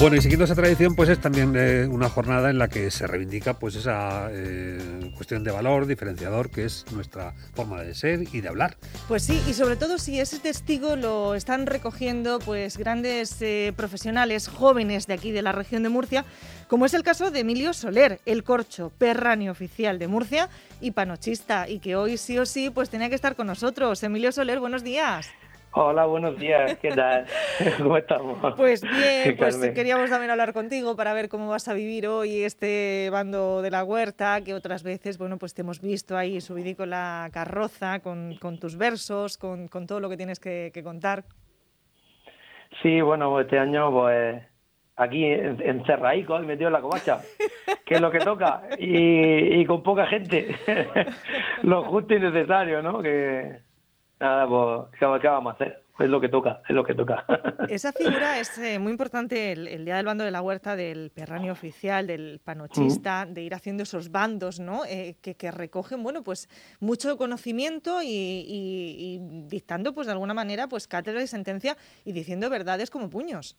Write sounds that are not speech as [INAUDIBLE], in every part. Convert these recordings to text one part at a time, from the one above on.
Bueno, y siguiendo esa tradición, pues es también eh, una jornada en la que se reivindica pues esa eh, cuestión de valor diferenciador que es nuestra forma de ser y de hablar. Pues sí, y sobre todo si ese testigo lo están recogiendo pues grandes eh, profesionales jóvenes de aquí de la región de Murcia, como es el caso de Emilio Soler, el corcho perráneo oficial de Murcia y panochista, y que hoy sí o sí pues tenía que estar con nosotros. Emilio Soler, buenos días. Hola, buenos días, ¿qué tal? [LAUGHS] ¿Cómo estamos? Pues [LAUGHS] bien, pues queríamos también hablar contigo para ver cómo vas a vivir hoy este bando de la huerta, que otras veces, bueno, pues te hemos visto ahí subido con la carroza, con, tus versos, con, todo lo que tienes que, contar. Sí, bueno, este año pues aquí encerraico y metido en la covacha, que es lo que toca, y, y con poca gente, [LAUGHS] lo justo y necesario, ¿no? Que nada, pues, ¿qué, vamos a hacer? Es lo que toca, es lo que toca. [LAUGHS] Esa figura es eh, muy importante, el, día del bando de la huerta, del perráneo oficial, del panochista, de ir haciendo esos bandos, ¿no? Eh, que, recogen, bueno, pues mucho conocimiento y, dictando, pues de alguna manera, pues cátedra y sentencia y diciendo verdades como puños.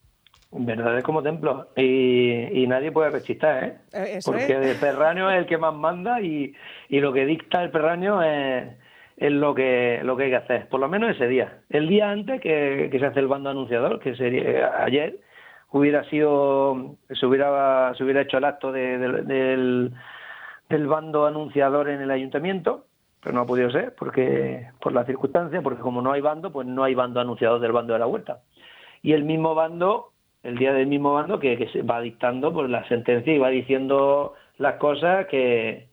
Verdades como templo. Y, nadie puede rechistar, ¿eh? eh Porque el perráneo es el que más manda y, y lo que dicta el perráneo es es lo que, lo que hay que hacer, por lo menos ese día. El día antes que, se hace el bando anunciador, que sería ayer, hubiera sido, se hubiera, se hubiera hecho el acto del, del bando anunciador en el ayuntamiento, pero no ha podido ser porque por la circunstancia, porque como no hay bando, pues no hay bando anunciador del bando de la huerta. Y el mismo bando, el día del mismo bando que, que se va dictando pues la sentencia y va diciendo las cosas que,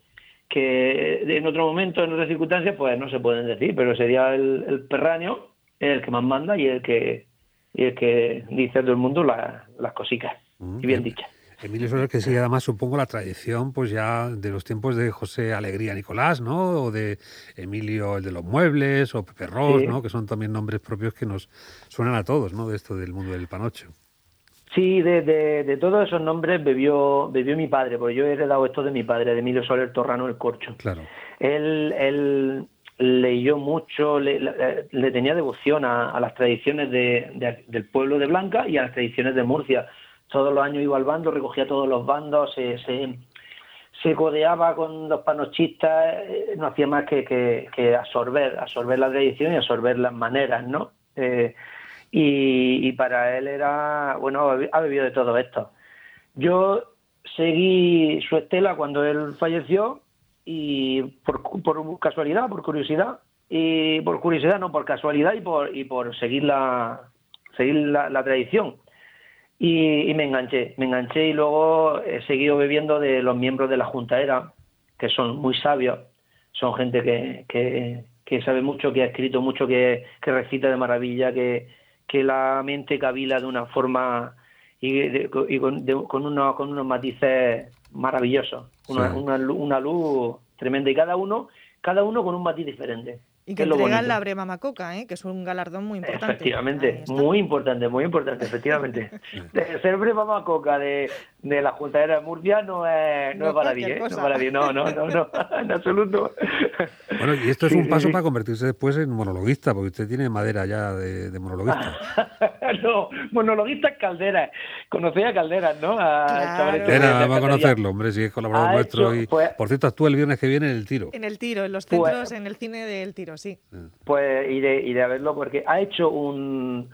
que en otro momento, en otras circunstancias, pues no se pueden decir, pero sería el, el perráneo el que más manda y el que, y el que dice todo el mundo las cositas, y bien dichas. Emilio Soler, que sigue además, supongo, la tradición pues ya de los tiempos de José Alegría Nicolás, ¿no? O de Emilio el de los muebles, o Pepe Ross, ¿no? Que son también nombres propios que nos suenan a todos, ¿no? De esto del mundo del panocho. Sí, de, de, todos esos nombres bebió, bebió mi padre, porque yo he heredado esto de mi padre, de Emilio Soler Torrano el Corcho. Claro. Él, él leyó mucho, le, tenía devoción a, las tradiciones de, del pueblo de Blanca y a las tradiciones de Murcia. Todos los años iba al bando, recogía todos los bandos, se, se, codeaba con los panochistas, eh, no hacía más que, que, que, absorber, absorber la tradición y absorber las maneras, ¿no? Eh, y, para él era, bueno, ha vivido de todo esto. Yo seguí su estela cuando él falleció y por, por casualidad, por curiosidad, y por curiosidad, no, por casualidad y por, y por seguir la, seguir la, tradición. Y, me enganché, me enganché y luego he seguido bebiendo de los miembros de la Junta Era, que son muy sabios, son gente que, que, sabe mucho, que ha escrito mucho, que recita de maravilla, que, que la mente cavila de una forma y, con, con, unos matices maravillosos, una, una, luz tremenda. Y cada uno, cada uno con un matiz diferente. Y que entregan la Brema Macoca, ¿eh? que es un galardón muy importante. Efectivamente, muy importante, muy importante, efectivamente. [LAUGHS] ser Brema Macoca de, de la Junta de Murcia no es, no, es para mí, ¿eh? no, no, no, no, [LAUGHS] en absoluto. Bueno, y esto es un paso para convertirse después en monologuista, porque usted tiene madera ya de, de monologuista. [LAUGHS] no, monologuista es Caldera. Conocía a Caldera, ¿no? A claro. va a conocerlo, hombre, si es colaborador nuestro. y, pues por cierto, actúa el viernes que viene en el tiro. En el tiro, en los pues centros, en el cine del tiro sí. Pues y de, y de verlo porque ha hecho un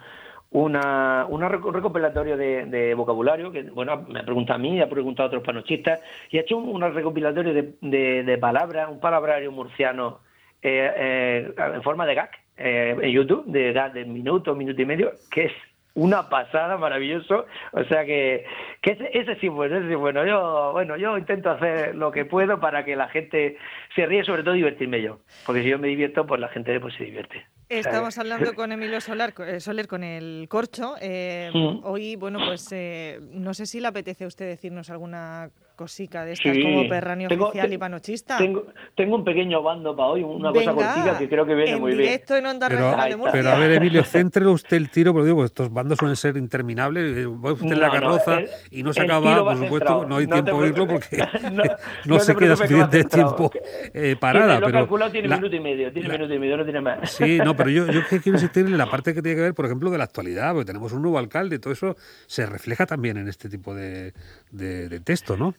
una, una recopilatorio de, vocabulario, que bueno, me ha preguntado a mí, ha preguntado a otros panochistas, y ha hecho un, recopilatorio de, de, palabras, un palabrario murciano eh, eh, en forma de gag eh, en YouTube, de de minuto, minuto y medio, que es una pasada, maravilloso. O sea que, que ese, ese, sí bueno, ese sí bueno. Yo, bueno, yo intento hacer lo que puedo para que la gente se ríe, sobre todo divertirme yo. Porque si yo me divierto, pues la gente pues se divierte. Estamos hablando con Emilio Solar, eh, Soler con el corcho. Eh, hoy, bueno, pues eh, no sé si le apetece a usted decirnos alguna cosica de estas como perráneo oficial y panochista. Tengo, tengo, un pequeño bando para hoy, una cosa cortita que creo que viene muy bien. En pero, de pero a ver, Emilio, céntrelo usted el tiro, porque digo, estos bandos suelen ser interminables. Eh, va usted en la carroza y no se acaba, por supuesto, no hay tiempo de oírlo porque [LAUGHS] no, se queda suficiente tiempo eh, parada. Lo pero calculado tiene minuto y medio, tiene minuto y medio, no tiene más. Sí, no, pero yo, yo quiero insistir en la parte que tiene que ver, por ejemplo, de la actualidad, porque tenemos un nuevo alcalde, todo eso se refleja también en este tipo de, de texto, ¿no?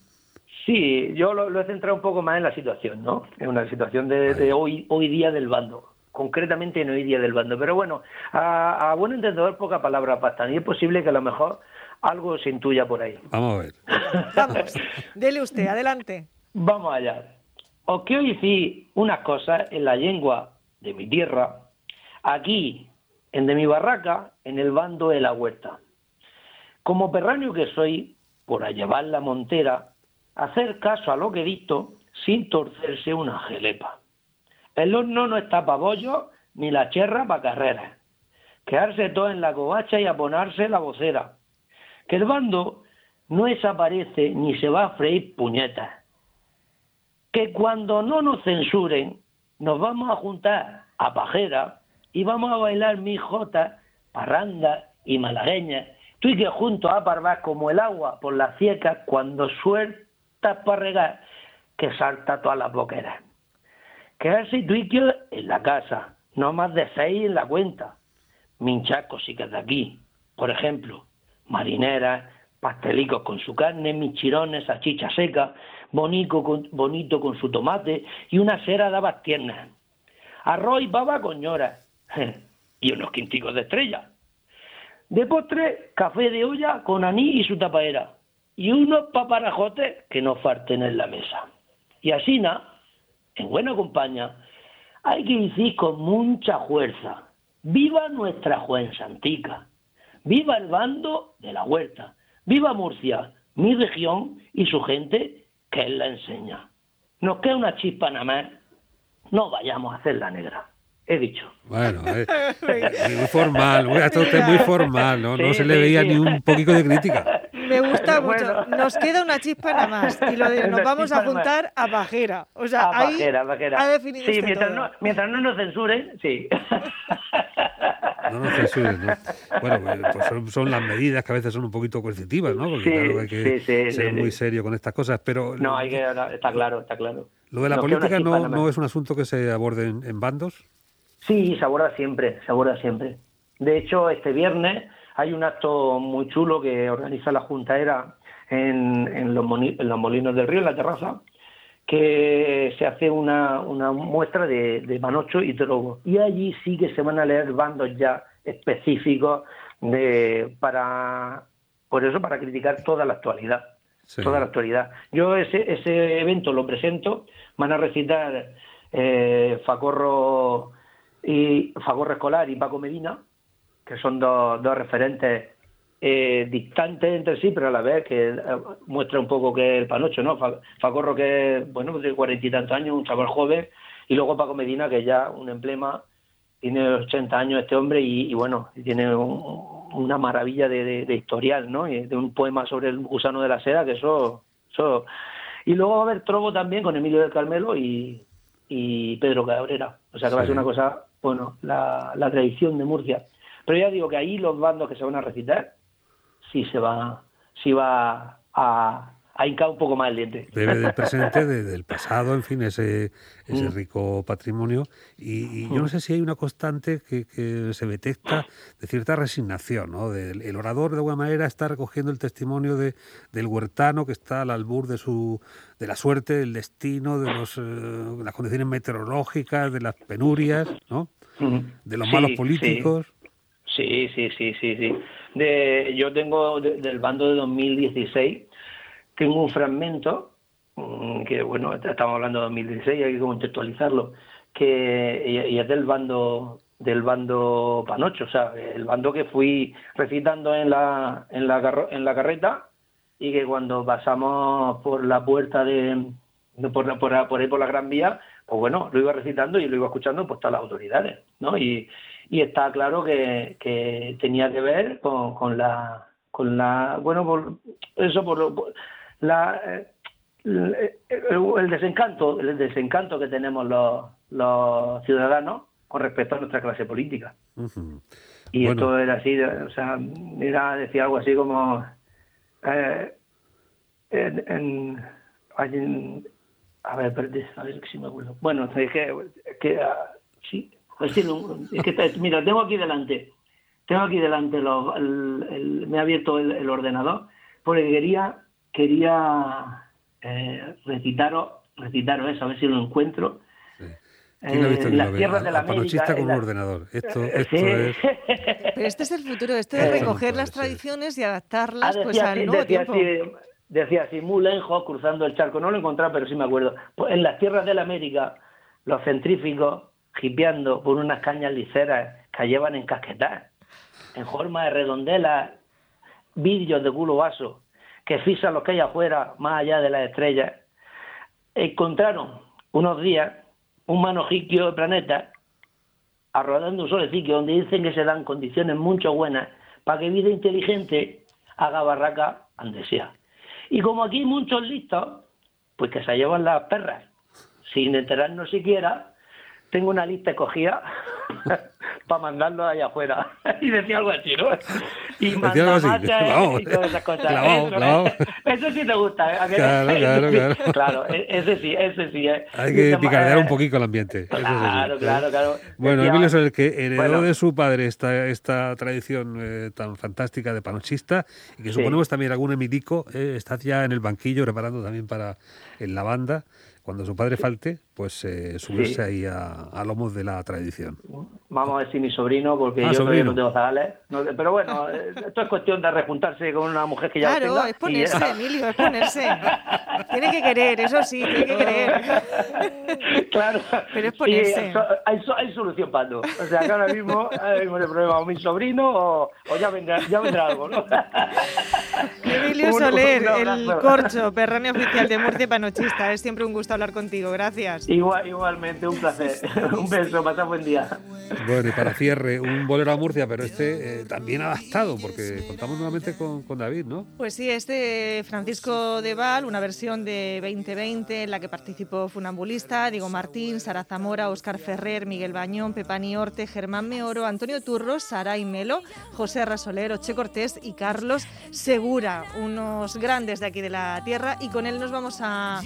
Sí, yo lo, he centrado un poco más en la situación, ¿no? En una situación de, hoy, hoy día del bando, concretamente en hoy día del bando. Pero bueno, a, a buen entendedor, poca palabra pasta. Y es posible que a lo mejor algo se intuya por ahí. Vamos a ver. [LAUGHS] Vamos, dele usted, adelante. Vamos allá. Os quiero decir unas cosas en la lengua de mi tierra, aquí, en de mi barraca, en el bando de la huerta. Como perráneo que soy, por llevar la montera, hacer caso a lo que dicto sin torcerse una jelepa. El horno no está para bollo ni la cherra para carreras. Quedarse todo en la covacha y aponarse la vocera. Que el bando no desaparece ni se va a freír puñetas. Que cuando no nos censuren, nos vamos a juntar a pajera y vamos a bailar mijotas, parrandas y malagueñas. Tú y que juntos a parvar como el agua por las ciecas cuando suerte para regar que salta todas las boqueras. Quedarse tuiquio en la casa, no más de seis en la cuenta. Minchar cositas de aquí, por ejemplo, marineras, pastelicos con su carne, michirones, salchicha seca, bonito con, bonito con su tomate y una cera de habas tiernas. Arroz y baba con ñora [LAUGHS] y unos quinticos de estrella. De postre, café de olla con anís y su tapadera y unos paparajotes que no falten en la mesa. Y así, en buena compañía, hay que decir con mucha fuerza, viva nuestra Juan Santica, viva el bando de la huerta, viva Murcia, mi región y su gente que él la enseña. Nos queda una chispa nada más, no vayamos a hacer la negra he dicho. Bueno, eh, [LAUGHS] muy formal, muy formal, ¿no? no se le veía ni un poquito de crítica. [LAUGHS] Me gusta mucho. Nos queda una chispa nada más. Y lo de [LAUGHS] nos vamos a juntar a Bajera. O sea, a ahí ha definido Sí, mientras, No, mientras no nos censuren, sí. No nos censuren, ¿no? Bueno, pues, pues son, las medidas que a veces son un poquito coercitivas, ¿no? Porque claro, hay que ser muy serio con estas cosas, pero... No, hay que... Está claro, está claro. Lo de la política no, no es un asunto que se aborde en bandos. Sí, se aborda siempre, se aborda siempre. De hecho, este viernes hay un acto muy chulo que organiza la Junta Era en, los, Molinos del Río, en la terraza, que se hace una, muestra de, de manocho y drogo. Y allí sí que se van a leer bandos ya específicos de, para, por eso, para criticar toda la actualidad. Toda la actualidad. Yo ese, ese evento lo presento, van a recitar eh, Facorro y Fagor Escolar y Paco Medina, que son dos, dos referentes eh, distantes entre sí, pero a la vez que eh, muestra un poco que el panocho, ¿no? Facorro que es, bueno, de cuarenta y tantos años, un chaval joven, y luego Paco Medina, que ya un emblema, tiene 80 años este hombre y, bueno, tiene una maravilla de, historial, ¿no? Y de un poema sobre el gusano de la seda, que eso... eso... Y luego va a haber Trobo también con Emilio del Carmelo y, y Pedro Cabrera. O sea que va a ser una cosa bueno, la, tradición de Murcia. Pero ya digo que ahí los bandos que se van a recitar, sí se va, sí va a, a hincar un poco más el diente. Debe del presente, [LAUGHS] del pasado, en fin, ese, ese mm. rico patrimonio. Y, yo no mm. sé si hay una constante que, se detecta de cierta resignación, ¿no? el orador, de alguna manera, está recogiendo el testimonio de, del huertano que está al albur de, su, de la suerte, del destino, de los, eh, las condiciones meteorológicas, de las penurias, ¿no? de los malos políticos. Sí, sí, sí, sí, sí. De, yo tengo del bando de 2016, tengo un fragmento, mm, que bueno, estamos hablando de 2016, hay que contextualizarlo, que y, es del bando del bando Panocho, o sea, el bando que fui recitando en la, en la, en la carreta y que cuando pasamos por la puerta de, por, por, por ahí por la Gran Vía, pues bueno, lo iba recitando y lo iba escuchando pues todas las autoridades, ¿no? Y, y está claro que, que tenía que ver con, con la con la bueno por eso por, la el, desencanto, el desencanto que tenemos los, los ciudadanos con respecto a nuestra clase política. Y esto era así, o sea, era decir algo así como eh, en, a ver, a ver si me acuerdo. Bueno, es que, que ah, sí, es que, mira, tengo aquí delante, tengo aquí delante, me ha abierto el, ordenador, porque quería, quería eh, recitaros, recitaros eso, a ver si lo encuentro. ¿Quién ha visto eh, las tierras de la América, con un ordenador. Esto, esto es... Pero este es el futuro, esto es recoger las tradiciones y adaptarlas ah, pues, al nuevo tiempo decía así, muy lejos, cruzando el charco, no lo he encontrado, pero sí me acuerdo. Pues en las tierras de la América, los centríficos, jipeando por unas cañas liceras que llevan en casquetas, en forma de redondelas, vidrios de culo vaso, que fisan los que hay afuera, más allá de las estrellas, encontraron unos días un manojiquio de planeta arrodando un solecillo donde dicen que se dan condiciones mucho buenas para que vida inteligente haga barraca donde sea. Y como aquí hay muchos listos, pues que se llevan las perras, sin enterarnos siquiera, tengo una lista escogida [LAUGHS] para mandarlo allá afuera. [LAUGHS] y decía algo así, ¿no? Y mandar [LAUGHS] y todas esas cosas. eso, eso, sí te gusta. ¿eh? Claro, claro, claro. claro, e-, ese sí, ese sí. ¿eh? Hay que picardear un poquito el ambiente. Claro, claro, claro. Bueno, Emilio es el que heredó de su padre esta, esta tradición eh, tan fantástica de panochista y que suponemos también algún emitico eh, está ya en el banquillo preparando también para en la banda cuando su padre falte, pues eh, subirse ahí a, lomos de la tradición. Vamos a ver si mi sobrino, porque ah, yo no tengo zagales. pero bueno, eh, esto es cuestión de rejuntarse con una mujer que ya Claro, es ponerse, Emilio, es ponerse. [LAUGHS] tiene que querer, eso sí, tiene que querer. claro. Pero es ponerse. hay, hay, solución para todo. O sea, que ahora mismo, hay un problema o mi sobrino o, ya, vendrá, ya vendrá algo, ¿no? [LAUGHS] Emilio Soler, el corcho, perráneo oficial de Murcia Panochista. Es siempre un gusto hablar contigo. Gracias. Igual, igualmente, un placer. [LAUGHS] un beso, pasa buen día. Bueno, y para cierre, un bolero a Murcia, pero este eh, también adaptado, porque contamos nuevamente con, con, David, ¿no? Pues sí, este Francisco de Val, una versión de 2020 en la que participó Funambulista, Diego Martín, Sara Zamora, Óscar Ferrer, Miguel Bañón, Pepani Orte, Germán Meoro, Antonio Turros, Sara y Melo, José Rasolero, Che Cortés y Carlos Segura, unos grandes de aquí de la tierra, y con él nos vamos a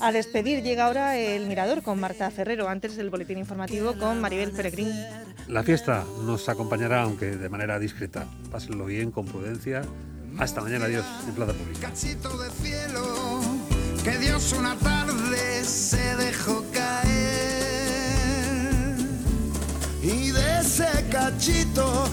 a despedir. Llega ahora el Mirador con Marta Ferrero, antes del boletín informativo con Maribel Peregrín. La fiesta nos acompañará, aunque de manera discreta. Pásenlo bien, con prudencia. Hasta mañana, adiós, en Plaza Pública. Cachito de cielo, que Dios una tarde se dejó caer. Y de ese cachito